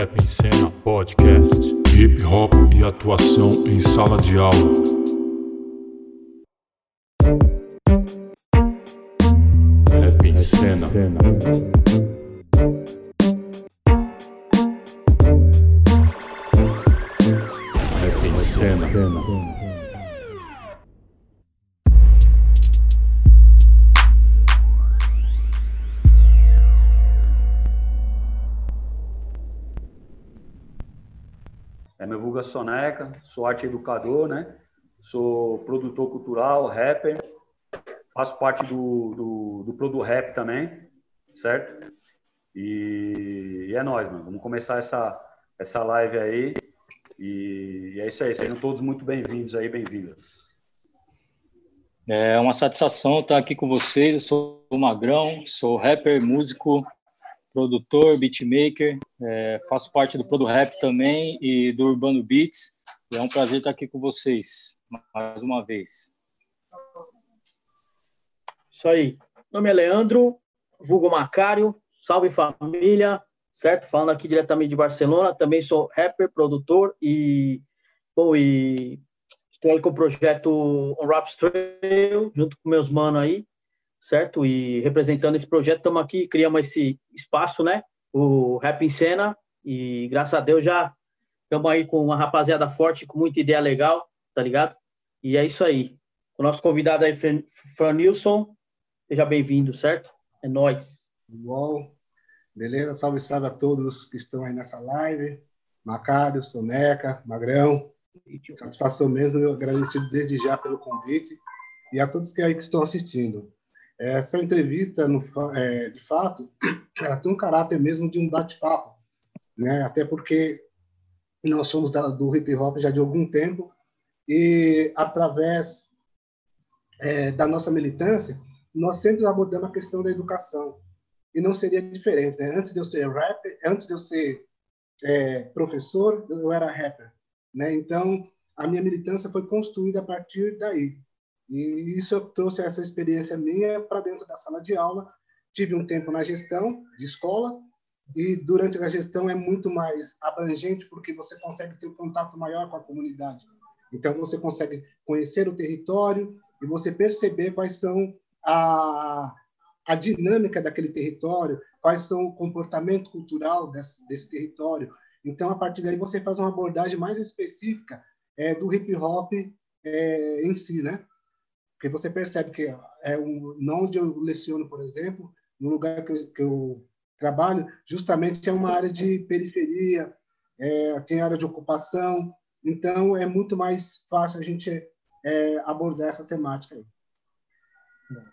Rap em Cena Podcast. Hip hop e atuação em sala de aula. Rap em Cena. Rap em Cena. É Soneca, sou arte educador, né? Sou produtor cultural, rapper, faço parte do, do, do Produ Rap também, certo? E, e é nóis, mano. Vamos começar essa, essa live aí. E, e é isso aí, sejam todos muito bem-vindos aí, bem-vindas. É uma satisfação estar aqui com vocês. Eu sou o Magrão, sou rapper, músico, produtor, beatmaker, é, faço parte do Prodo Rap também e do Urbano Beats. E é um prazer estar aqui com vocês mais uma vez. Isso aí. Meu nome é Leandro, vulgo Macário, salve família, certo? Falando aqui diretamente de Barcelona, também sou rapper, produtor e, bom, e estou aí com o projeto On Rap Trail, junto com meus manos aí, certo? E representando esse projeto, estamos aqui, criamos esse espaço, né? O Rap em Cena, e graças a Deus já estamos aí com uma rapaziada forte, com muita ideia legal, tá ligado? E é isso aí. O nosso convidado aí, Fran Nilson, seja bem-vindo, certo? É nóis. Bom, beleza? Salve, salve a todos que estão aí nessa live. Macário, Soneca, Magrão. Satisfação mesmo, eu agradecido desde já pelo convite e a todos que aí que estão assistindo. Essa entrevista, no, é, de fato, ela tem um caráter mesmo de um bate-papo, né? Até porque nós somos da, do hip hop já de algum tempo e através é, da nossa militância nós sempre abordamos a questão da educação e não seria diferente, né? Antes de eu ser rapper, antes de eu ser é, professor, eu era rapper, né? Então a minha militância foi construída a partir daí. E isso eu trouxe essa experiência minha para dentro da sala de aula. Tive um tempo na gestão de escola e durante a gestão é muito mais abrangente porque você consegue ter um contato maior com a comunidade. Então você consegue conhecer o território e você perceber quais são a, a dinâmica daquele território, quais são o comportamento cultural desse, desse território. Então a partir daí você faz uma abordagem mais específica é, do hip hop é, em si, né? Porque você percebe que é um, onde eu leciono, por exemplo, no lugar que eu, que eu trabalho, justamente é uma área de periferia, é, tem área de ocupação, então é muito mais fácil a gente é, abordar essa temática aí.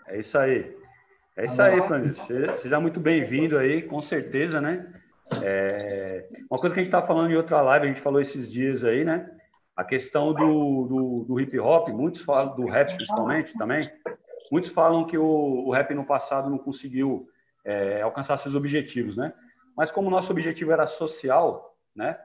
É isso aí. É isso aí, Francisco. Seja muito bem-vindo aí, com certeza, né? É, uma coisa que a gente está falando em outra live, a gente falou esses dias aí, né? A questão do, do, do, hip hop, muitos falam do rap principalmente também, muitos falam que o, o rap no passado não conseguiu é, alcançar seus objetivos, né? Mas como o nosso objetivo era social, né?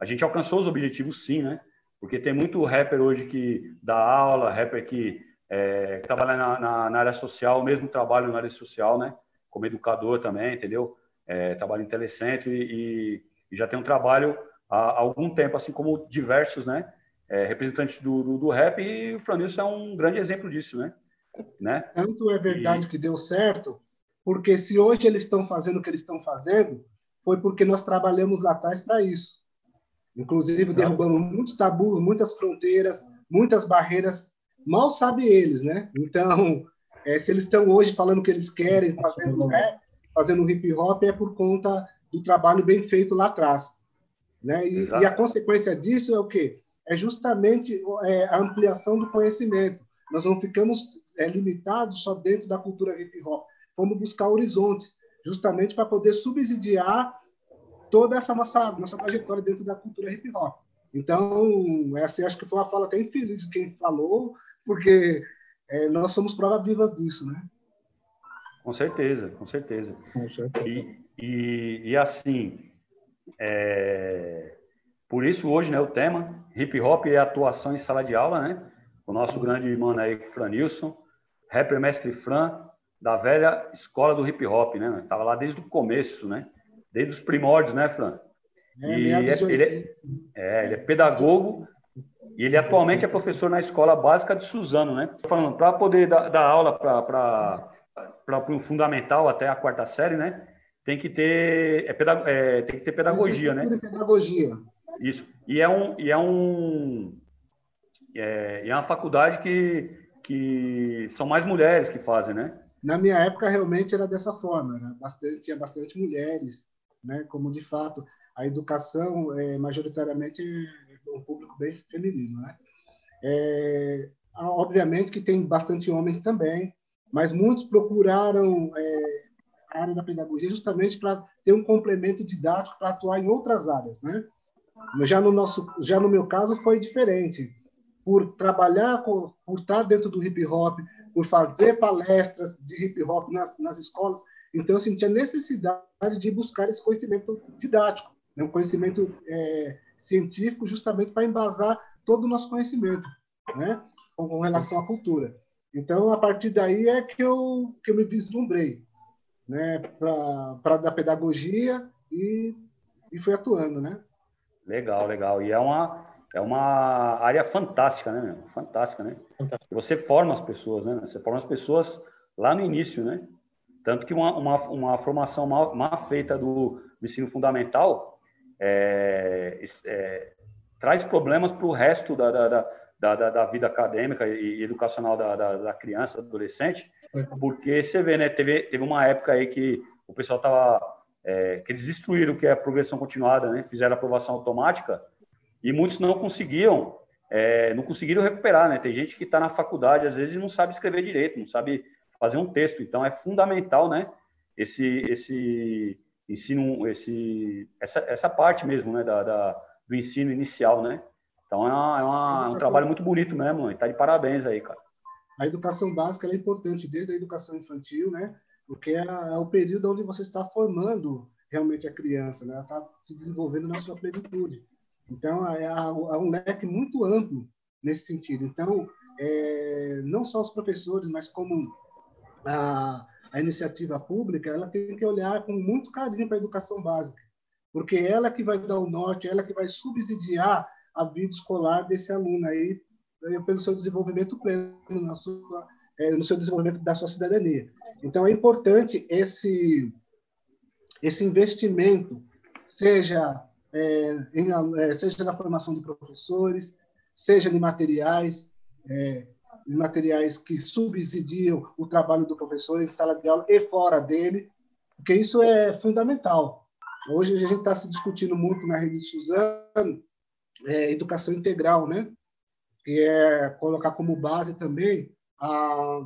A gente alcançou os objetivos sim, né? Porque tem muito rapper hoje que dá aula, rapper que é, trabalha na, na, na, área social, mesmo trabalho na área social, né? Como educador também, entendeu? É, trabalho em telecentro e, e, e já tem um trabalho há algum tempo, assim como diversos, né? É, representantes do, do, do, rap e o Franilson é um grande exemplo disso, né? né? Tanto é verdade e... que deu certo, porque se hoje eles estão fazendo o que eles estão fazendo, foi porque nós trabalhamos lá atrás para isso. Inclusive Exato. derrubamos muitos tabus, muitas fronteiras, muitas barreiras. Mal sabe eles, né? Então, é, se eles estão hoje falando o que eles querem, fazendo rap, fazendo hip hop, é por conta do trabalho bem feito lá atrás. Né? E, e, a consequência disso é o quê? É justamente é, a ampliação do conhecimento. Nós não ficamos é, limitados só dentro da cultura hip hop. Fomos buscar horizontes, justamente para poder subsidiar toda essa nossa, nossa trajetória dentro da cultura hip hop. Então, essa acho que foi uma fala até infeliz quem falou, porque é, nós somos provas vivas disso, né? Com certeza, com certeza. Com certeza. E, e, e assim, é... Por isso, hoje, né, o tema, hip hop e atuação em sala de aula, né? O nosso grande mano aí, Franilson, rapper mestre Fran, da velha escola do hip hop, né? Tava lá desde o começo, né? Desde os primórdios, né, Fran? É, e é, ele, é, é, ele é pedagogo e ele atualmente é professor na escola básica de Suzano, né? Falando, para poder dar, dar aula para o fundamental até a quarta série, né? Tem que ter, é, pedag, é, tem que ter pedagogia, né? Pedagogia. Isso. E é um, e é um, é, é uma faculdade que, que são mais mulheres que fazem, né? Na minha época realmente era dessa forma, né? bastante, tinha bastante mulheres, né? Como de fato a educação é majoritariamente um público bem feminino, né? É, obviamente que tem bastante homens também, mas muitos procuraram é, área da pedagogia justamente para ter um complemento didático para atuar em outras áreas, né? Já no nosso, já no meu caso foi diferente, por trabalhar com, por estar dentro do hip hop, por fazer palestras de hip hop nas, nas escolas, então eu sentia necessidade de buscar esse conhecimento didático, né? um conhecimento é, científico justamente para embasar todo o nosso conhecimento, né? Com, com, relação à cultura. Então, a partir daí é que eu, que eu me vislumbrei, né? Para da pedagogia e, e fui atuando, né? Legal, legal. E é uma, é uma área fantástica, né? Fantástica, né? Você forma as pessoas, né? Você forma as pessoas lá no início, né? Tanto que uma, uma, uma formação mal, mal feita do, do ensino fundamental é, é, traz problemas para o resto da, da, da, da, vida acadêmica e educacional da, da, da, criança, do adolescente, porque você vê, né, teve, teve uma época aí que o pessoal estava, é, que eles destruíram o que é a progressão continuada, né, fizeram aprovação automática, e muitos não conseguiam, é, não conseguiram recuperar, né, tem gente que está na faculdade, às vezes, e não sabe escrever direito, não sabe fazer um texto, então é fundamental, né, esse, esse, ensino esse essa, essa parte mesmo né da, da do ensino inicial né. Então é, uma, é, uma, é um trabalho muito bonito mesmo está de parabéns aí cara a educação básica é importante desde a educação infantil né? Porque é, é, o período onde você está formando realmente a criança né? Ela está se desenvolvendo na sua plenitude. Então é, é um leque muito amplo nesse sentido. Então é, não só os professores mas como a a iniciativa pública ela tem que olhar com muito carinho para a educação básica, porque ela que vai dar o norte, ela que vai subsidiar a vida escolar desse aluno. Aí pelo seu desenvolvimento pleno, na sua, é, no seu desenvolvimento da sua cidadania. Então é importante esse esse investimento, seja é, em, é, seja na formação de professores, seja em materiais, é, materiais que subsidiam o trabalho do professor em sala de aula e fora dele, porque isso é fundamental. Hoje a gente está se discutindo muito na rede de Suzano é, educação integral, né? Que é colocar como base também a,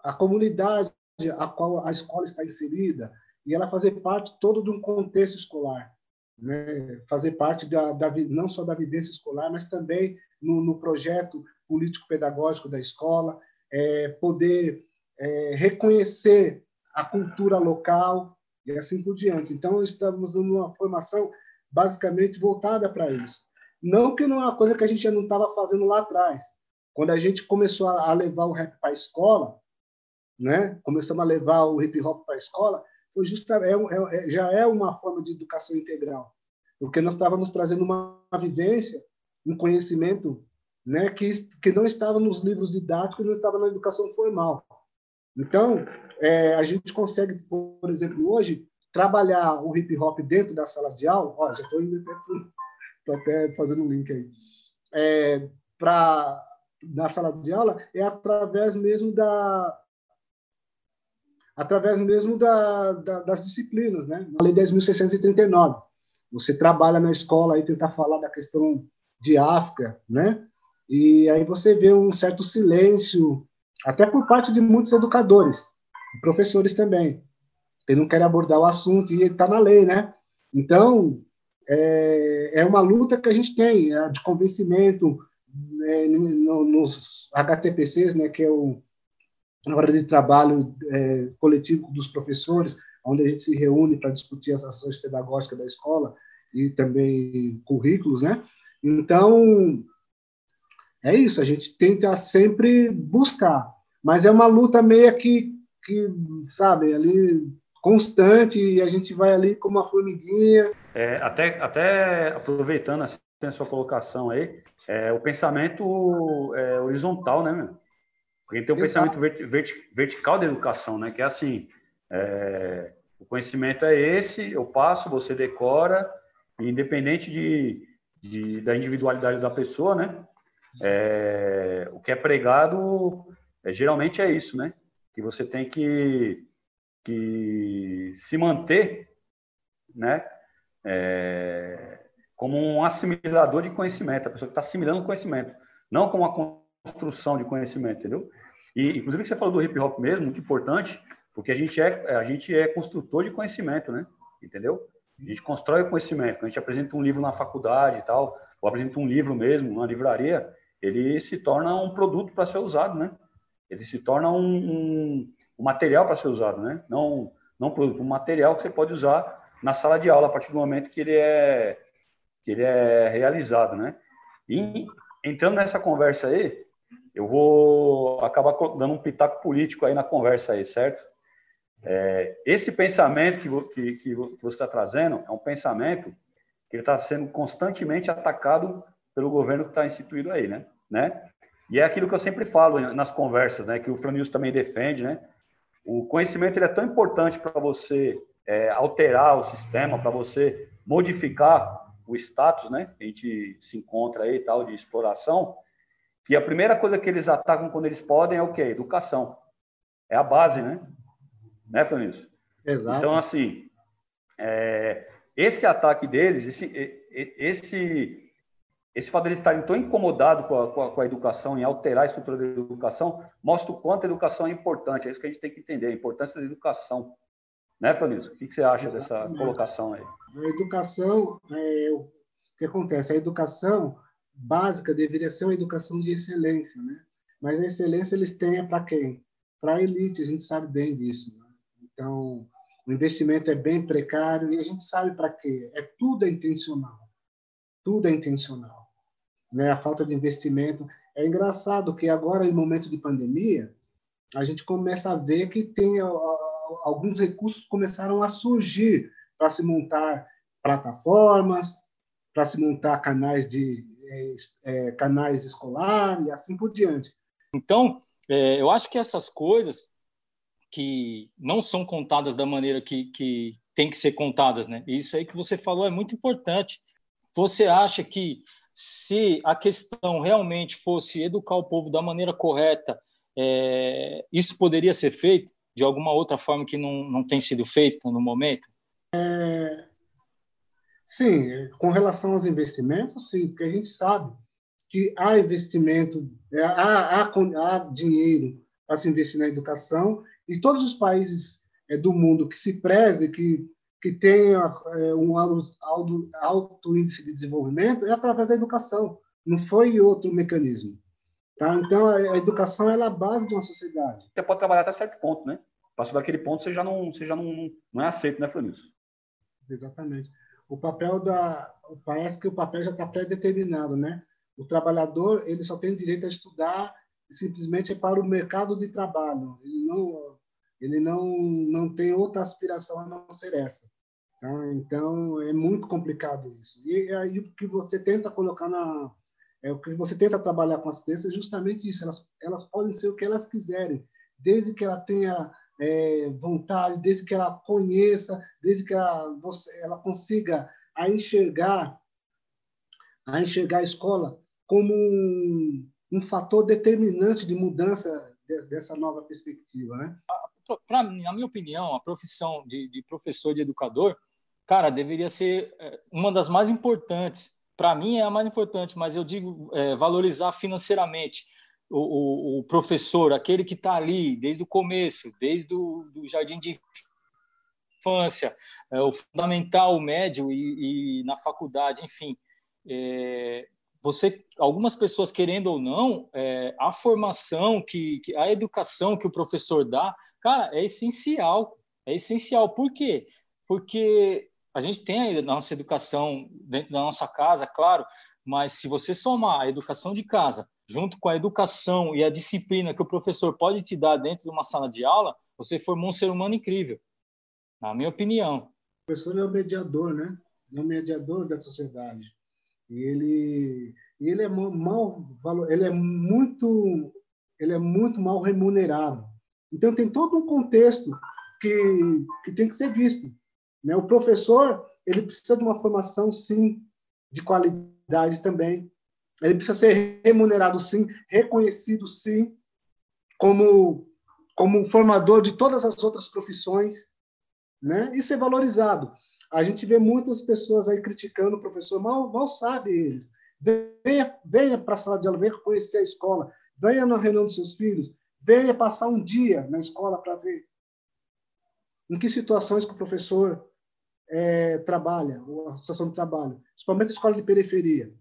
a comunidade a qual a escola está inserida e ela fazer parte todo de um contexto escolar, né? Fazer parte da, da não só da vivência escolar, mas também no, no projeto político-pedagógico da escola, é, poder é, reconhecer a cultura local e assim por diante. Então, estamos numa formação basicamente voltada para isso. Não que não é uma coisa que a gente já não estava fazendo lá atrás. Quando a gente começou a levar o rap para a escola, né? começamos a levar o hip hop para a escola, foi justamente, é, é, já é uma forma de educação integral, porque nós estávamos trazendo uma vivência, um conhecimento né, que, que não estava nos livros didáticos, não estava na educação formal. Então, é, a gente consegue, por exemplo, hoje, trabalhar o hip hop dentro da sala de aula. Ó, já estou indo até, tô até fazendo um link aí. É, na sala de aula é através mesmo da através mesmo da, da, das disciplinas, né? A Lei 10.639. Você trabalha na escola e tentar falar da questão de África, né? E aí você vê um certo silêncio, até por parte de muitos educadores, professores também, que não querem abordar o assunto e está na lei, né? Então, é, é uma luta que a gente tem, é de convencimento é, no, nos HTPCs, né, que é o a hora de trabalho é, coletivo dos professores, onde a gente se reúne para discutir as ações pedagógicas da escola e também currículos, né? Então, é isso, a gente tenta sempre buscar, mas é uma luta meio que, que sabe, ali constante e a gente vai ali como uma formiguinha. É, até, até aproveitando assim, a sua colocação aí, é, o pensamento é, horizontal, né, meu? Porque tem o Exato. pensamento verti vertical da educação, né? Que é assim, é, o conhecimento é esse, eu passo, você decora, independente de, de da individualidade da pessoa, né? É, o que é pregado é, geralmente é isso, né? Que você tem que, que se manter, né? É, como um assimilador de conhecimento, a pessoa que está assimilando conhecimento, não como uma construção de conhecimento, entendeu? E, inclusive, você falou do hip hop mesmo, muito importante, porque a gente é, a gente é construtor de conhecimento, né? Entendeu? A gente constrói o conhecimento. Quando a gente apresenta um livro na faculdade e tal, ou apresenta um livro mesmo na livraria, ele se torna um produto para ser usado, né? Ele se torna um, um, um material para ser usado, né? Não, não produto, um material que você pode usar na sala de aula a partir do momento que ele é que ele é realizado, né? E entrando nessa conversa aí, eu vou acabar dando um pitaco político aí na conversa aí, certo? É, esse pensamento que, que, que você está trazendo é um pensamento que está sendo constantemente atacado pelo governo que está instituído aí, né? né? E é aquilo que eu sempre falo nas conversas, né? Que o Franilson também defende, né? O conhecimento ele é tão importante para você é, alterar o sistema, para você modificar o status, né? Que a gente se encontra aí tal de exploração, que a primeira coisa que eles atacam quando eles podem é o quê? Educação. É a base, né? Né, Franilson? Exato. Então, assim, é, esse ataque deles, esse, esse esse fato de eles estarem tão incomodados com a, com, a, com a, educação, em alterar a estrutura da educação, mostra o quanto a educação é importante. É isso que a gente tem que entender, a importância da educação. Né, Flanis? O que, que, você acha Exatamente. dessa colocação aí? A educação, é, o que acontece? A educação básica deveria ser uma educação de excelência, né? Mas a excelência eles têm é para quem? Para a elite, a gente sabe bem disso. Né? Então, o investimento é bem precário e a gente sabe para quê? É tudo é intencional. Tudo é intencional né, a falta de investimento. É engraçado que agora, em momento de pandemia, a gente começa a ver que tem alguns recursos começaram a surgir para se montar plataformas, para se montar canais de é, canais escolares e assim por diante. Então, é, eu acho que essas coisas que não são contadas da maneira que, que tem que ser contadas, né? Isso aí que você falou é muito importante. Você acha que se a questão realmente fosse educar o povo da maneira correta, é, isso poderia ser feito de alguma outra forma que não, não tem sido feito no momento? É, sim, com relação aos investimentos, sim, porque a gente sabe que há investimento, é, há, há, há dinheiro para se investir na educação e todos os países é, do mundo que se prezem, que que tenha é, um alto, alto, índice de desenvolvimento é através da educação, não foi outro mecanismo. Tá? Então, a educação é a base de uma sociedade. Você pode trabalhar até certo ponto, né? Passou daquele ponto, você já não, você já não, não é aceito, né, Flanício? Exatamente. O papel da... Parece que o papel já está pré-determinado, né? O trabalhador, ele só tem direito a estudar simplesmente é para o mercado de trabalho. Ele não, ele não, não tem outra aspiração a não ser essa. Tá? Então, é muito complicado isso. E aí o que você tenta colocar na. É, o que você tenta trabalhar com as crianças é justamente isso. Elas, elas podem ser o que elas quiserem, desde que ela tenha é, vontade, desde que ela conheça, desde que ela, você, ela consiga a enxergar, a enxergar a escola como um, um fator determinante de mudança de, dessa nova perspectiva, né? Pra, na minha opinião, a profissão de, de professor, de educador, cara, deveria ser é, uma das mais importantes. Para mim é a mais importante, mas eu digo é, valorizar financeiramente o, o, o, professor, aquele que está ali desde o começo, desde o do jardim de infância, é, o fundamental, o médio e, e na faculdade, enfim. É, você, algumas pessoas querendo ou não, é, a formação que, que, a educação que o professor dá, cara, é essencial. É essencial. Por quê? Porque a gente tem a nossa educação dentro da nossa casa, claro, mas se você somar a educação de casa junto com a educação e a disciplina que o professor pode te dar dentro de uma sala de aula, você formou um ser humano incrível. Na minha opinião. O professor é o mediador, né? É o mediador da sociedade. E ele, ele é mal, ele é muito, ele é muito mal remunerado. Então tem todo um contexto que, que tem que ser visto. Né? O professor ele precisa de uma formação, sim, de qualidade também. Ele precisa ser remunerado, sim, reconhecido, sim, como, como formador de todas as outras profissões, né? e ser valorizado. A gente vê muitas pessoas aí criticando o professor, mal, mal sabe eles. Venha, venha para a sala de aula, venha conhecer a escola, venha na reunião dos seus filhos, venha passar um dia na escola para ver em que situações que o professor é, trabalha, ou a situação de trabalho, principalmente a escola de periferia,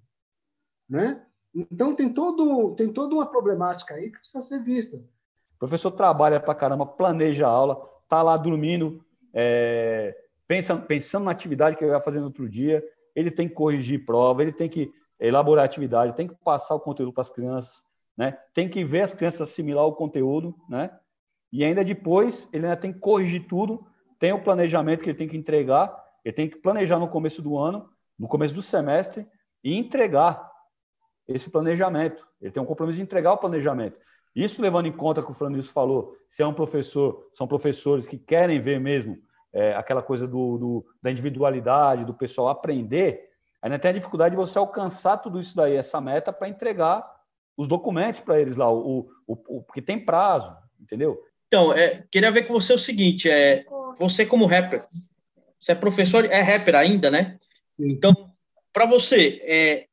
né? Então tem todo tem toda uma problemática aí que precisa ser vista. O professor trabalha para caramba, planeja a aula, tá lá dormindo, é, pensa, pensando na atividade que ele vai fazer no outro dia, ele tem que corrigir prova, ele tem que elaborar atividade, tem que passar o conteúdo para as crianças, né? Tem que ver as crianças assimilar o conteúdo, né? E ainda depois ele ainda tem que corrigir tudo tem o planejamento que ele tem que entregar, ele tem que planejar no começo do ano, no começo do semestre, e entregar esse planejamento. Ele tem um compromisso de entregar o planejamento. Isso levando em conta que o Franilson falou, se é um professor, são professores que querem ver mesmo é, aquela coisa do, do, da individualidade, do pessoal aprender, ainda tem a dificuldade de você alcançar tudo isso daí, essa meta, para entregar os documentos para eles lá, o, o, o, porque tem prazo, entendeu? Então, é, queria ver com você o seguinte, é, você como rapper, você é professor, é rapper ainda, né? Então, para você, é,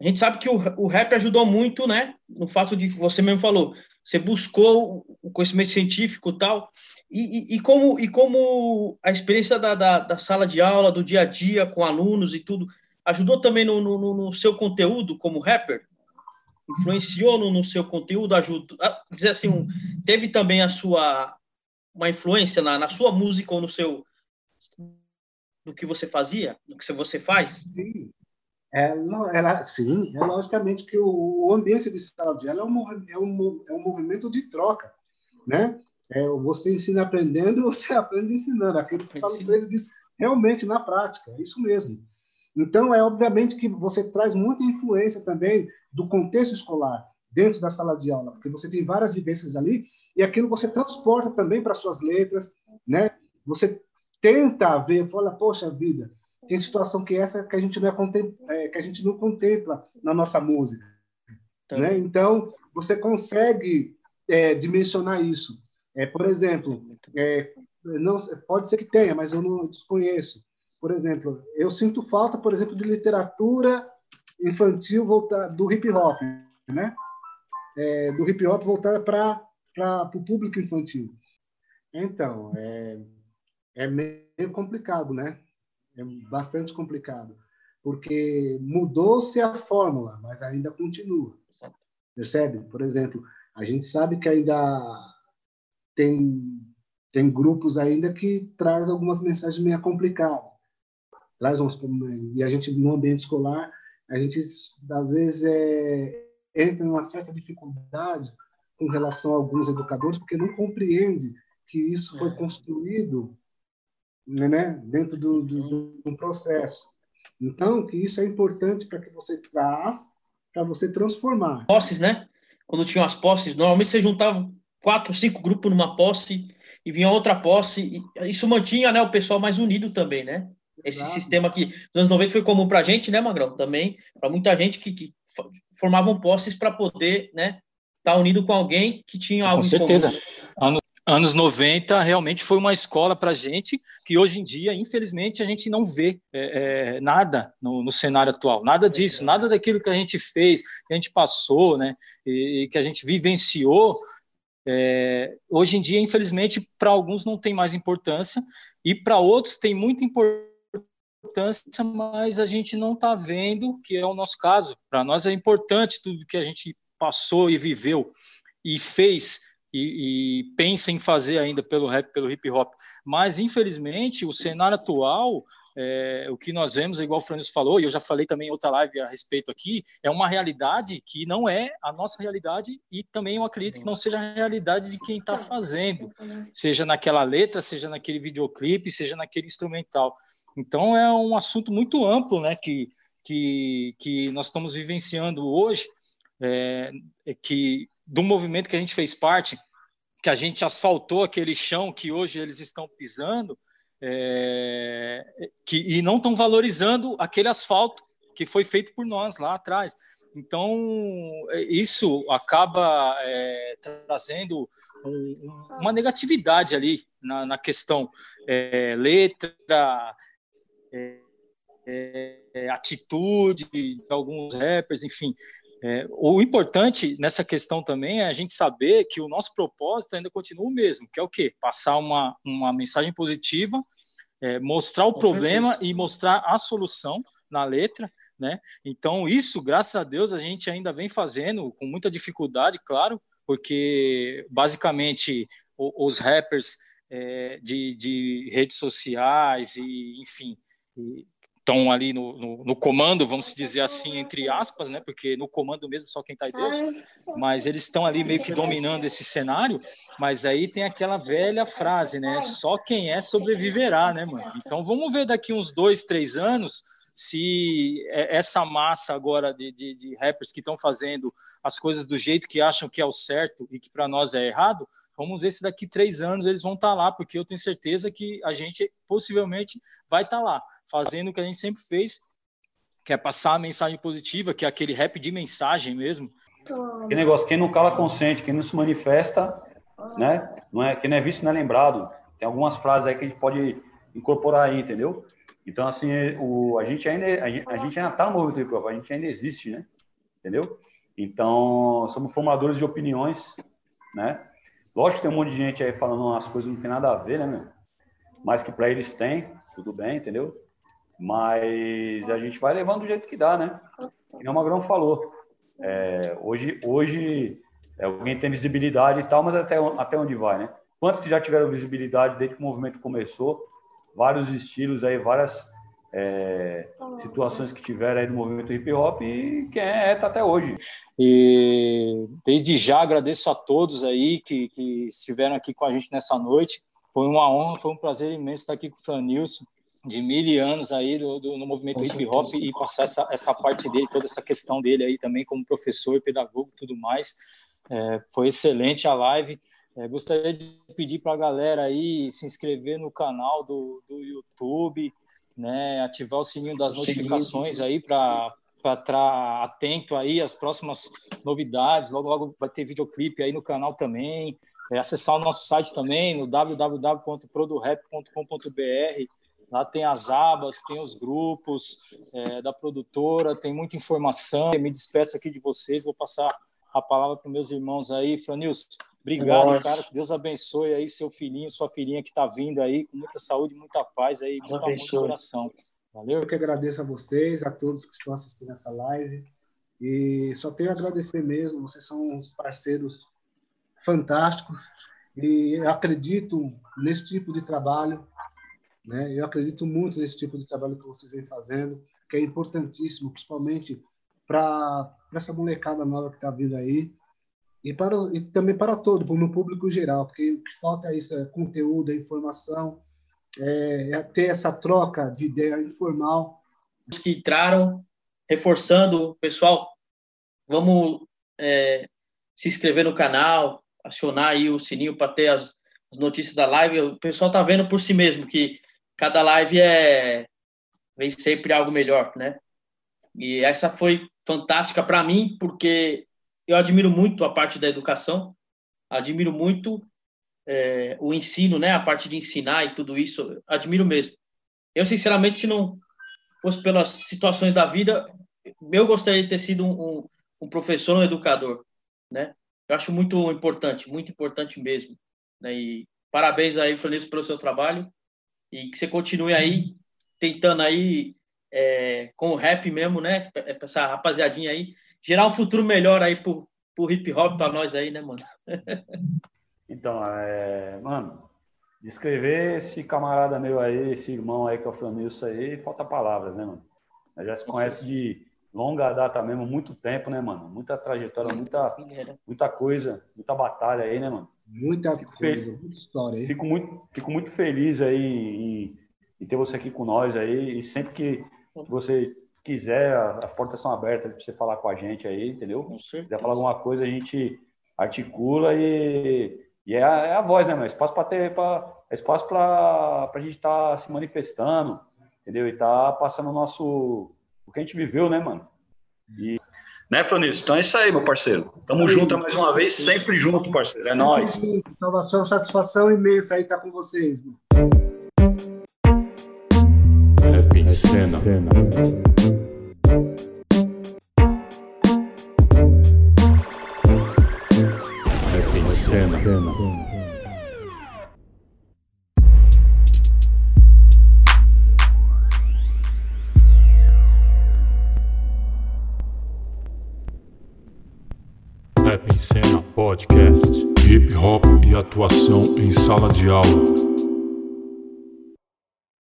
a gente sabe que o, o rap ajudou muito, né? No fato de você mesmo falou, você buscou o conhecimento científico e tal. E, e, como, e como a experiência da, da, da, sala de aula, do dia a dia com alunos e tudo, ajudou também no, no, no seu conteúdo como rapper? Influenciou no, no seu conteúdo? Ajudou? Ah, dizer assim, um, teve também a sua uma influência na, na sua música ou no seu no que você fazia, no que você faz? Sim. É, ela, sim, é logicamente que o, o ambiente de sala de aula é um, é, um, é um movimento de troca, né? É, você ensina aprendendo você aprende ensinando. Aquilo que falo para ele diz, realmente na prática, é isso mesmo. Então, é obviamente que você traz muita influência também do contexto escolar dentro da sala de aula, porque você tem várias vivências ali e aquilo você transporta também para suas letras, né? Você tenta ver, fala, poxa vida, tem situação que essa que a gente não é, é que a gente não contempla na nossa música, tá. né? Então você consegue é, dimensionar isso. É, por exemplo, é, não pode ser que tenha, mas eu não desconheço. Por exemplo, eu sinto falta, por exemplo, de literatura infantil voltar do hip hop, né? É, do hip hop voltar para para o público infantil? Então, é, é meio complicado, né? É bastante complicado, porque mudou-se a fórmula, mas ainda continua. Percebe? Por exemplo, a gente sabe que ainda tem tem grupos ainda que traz algumas mensagens meio complicadas. Traz uns, e a gente no ambiente escolar, a gente às vezes é, entra em uma certa dificuldade com relação a alguns educadores, porque não compreende que isso foi é. construído né, dentro do, do, do, do processo. Então, que isso é importante para que você traz, para você transformar. Posses, né? Quando tinham as posses, normalmente você juntava quatro, cinco grupos numa posse e vinha outra posse. Isso mantinha né, o pessoal mais unido também, né? Esse Exato. sistema que nos anos 90 foi comum para a gente, né, Magrão? Também para muita gente que, que formavam posses para poder né, estar tá unido com alguém que tinha algo com certeza. Anos, anos 90 realmente foi uma escola para gente que hoje em dia, infelizmente, a gente não vê é, é, nada no, no, cenário atual, nada disso, nada daquilo que a gente fez, que a gente passou, né, e, e que a gente vivenciou. É, hoje em dia, infelizmente, para alguns não tem mais importância e para outros tem muita importância mas a gente não está vendo que é o nosso caso. Para nós é importante tudo que a gente passou e viveu e fez e, e, pensa em fazer ainda pelo rap, pelo hip hop. Mas, infelizmente, o cenário atual é, o que nós vemos, igual o Francisco falou, e eu já falei também em outra live a respeito aqui, é uma realidade que não é a nossa realidade e também eu acredito que não seja a realidade de quem está fazendo, seja naquela letra, seja naquele videoclipe, seja naquele instrumental. Então é um assunto muito amplo, né, que, que, que nós estamos vivenciando hoje, é, é que do movimento que a gente fez parte, que a gente asfaltou aquele chão que hoje eles estão pisando, é, que, e não estão valorizando aquele asfalto que foi feito por nós lá atrás. Então, isso acaba é, trazendo um, uma negatividade ali na, na questão é, letra, é, é, atitude de alguns rappers, enfim. É, o importante nessa questão também é a gente saber que o nosso propósito ainda continua o mesmo, que é o quê? Passar uma, uma mensagem positiva, é, mostrar o Com problema certeza. e mostrar a solução na letra, né? Então, isso, graças a Deus, a gente ainda vem fazendo com muita dificuldade, claro, porque basicamente os rappers é, de, de redes sociais e, enfim, estão ali no, no, no, comando, vamos dizer assim, entre aspas, né? Porque no comando mesmo só quem está aí Deus, mas eles estão ali meio que dominando esse cenário. Mas aí tem aquela velha frase, né? Só quem é sobreviverá, né, mano? Então vamos ver daqui uns dois, três anos se é, essa massa agora de, de, de rappers que estão fazendo as coisas do jeito que acham que é o certo e que para nós é errado, vamos ver se daqui três anos eles vão estar tá lá, porque eu tenho certeza que a gente possivelmente vai estar tá lá fazendo o que a gente sempre fez, que é passar a mensagem positiva, que é aquele rap de mensagem mesmo. Que negócio, quem não cala consciente, quem não se manifesta, né? Não é, quem não é visto não é lembrado. Tem algumas frases aí que a gente pode incorporar aí, entendeu? Então, assim, o, a gente ainda a gente, a gente ainda está no movimento hop, a gente ainda existe, né? Entendeu? Então, somos formadores de opiniões, né? Lógico que tem um monte de gente aí falando umas coisas que não tem nada a ver, né, meu? Mas que para eles tem, tudo bem, entendeu? Mas a gente vai levando do jeito que dá, né? Como o Magrão falou. É, hoje, hoje é, alguém tem visibilidade e tal, mas até, até onde vai, né? Quantos que já tiveram visibilidade desde que o movimento começou? Vários estilos aí, várias é, situações que tiveram aí no movimento hip hop e quem é, tá até hoje. E desde já agradeço a todos aí que, que estiveram aqui com a gente nessa noite. Foi uma honra, foi um prazer imenso estar aqui com o Fran Nilson de mil anos aí do, do, no movimento hip hop e passar essa, essa parte dele, toda essa questão dele aí também como professor, pedagogo e tudo mais. É, foi excelente a live. É, gostaria de pedir para a galera aí se inscrever no canal do, do YouTube, né, ativar o sininho das notificações aí para para estar atento aí às próximas novidades. Logo, logo vai ter videoclipe aí no canal também. É, acessar o nosso site também no www.produrap.com.br Lá tem as abas, tem os grupos é, da produtora, tem muita informação. Eu me despeço aqui de vocês, vou passar a palavra para meus irmãos aí. Franilson, obrigado, Nossa. cara. Que Deus abençoe aí seu filhinho, sua filhinha que está vindo aí, com muita saúde, muita paz aí, muito amor no coração. Valeu. Eu que agradeço a vocês, a todos que estão assistindo essa live. E só tenho a agradecer mesmo, vocês são uns parceiros fantásticos e acredito nesse tipo de trabalho né? Eu acredito muito nesse tipo de trabalho que vocês vêm fazendo, que é importantíssimo, principalmente para essa molecada nova que está vindo aí e, para, e também para todo, para o público geral, porque o que falta é isso, é conteúdo, é informação, é, é ter essa troca de ideia informal. Os que entraram, reforçando, pessoal, vamos é, se inscrever no canal, acionar aí o sininho para ter as, as notícias da live. O pessoal está vendo por si mesmo que cada live é vem sempre algo melhor, né? E essa foi fantástica para mim porque eu admiro muito a parte da educação, admiro muito é, o ensino, né? A parte de ensinar e tudo isso, admiro mesmo. Eu sinceramente, se não fosse pelas situações da vida, eu gostaria de ter sido um, um, um professor, um educador, né? Eu acho muito importante, muito importante mesmo. Né? E parabéns aí, Francisco, pelo seu trabalho e que você continue aí tentando aí é, com o rap mesmo, né? Essa rapaziadinha aí, gerar um futuro melhor aí pro, pro hip hop para nós aí, né, mano? então, é, mano, descrever esse camarada meu aí, esse irmão aí que é o Franilson aí, falta palavras, né, mano? A já se conhece de longa data mesmo, muito tempo, né, mano? Muita trajetória, muita, muita coisa, muita batalha aí, né, mano? Muita fico coisa, muita história aí. Fico muito, fico muito feliz aí em, em, ter você aqui com nós aí. E sempre que você quiser, as portas são abertas para você falar com a gente aí, entendeu? Com Se quiser falar alguma coisa, a gente articula e, e é, a, é a voz, né, meu? Espaço para ter, pra, é espaço para a gente estar tá se manifestando, entendeu? E tá passando o nosso, o que a gente viveu, né, mano? E né, Franício? Então é isso aí, meu parceiro. Tamo junto mais uma vez, sempre junto, parceiro. É nóis. Salvação, satisfação imensa aí estar tá com vocês. Mano. Rap em cena. Atuação em sala de aula.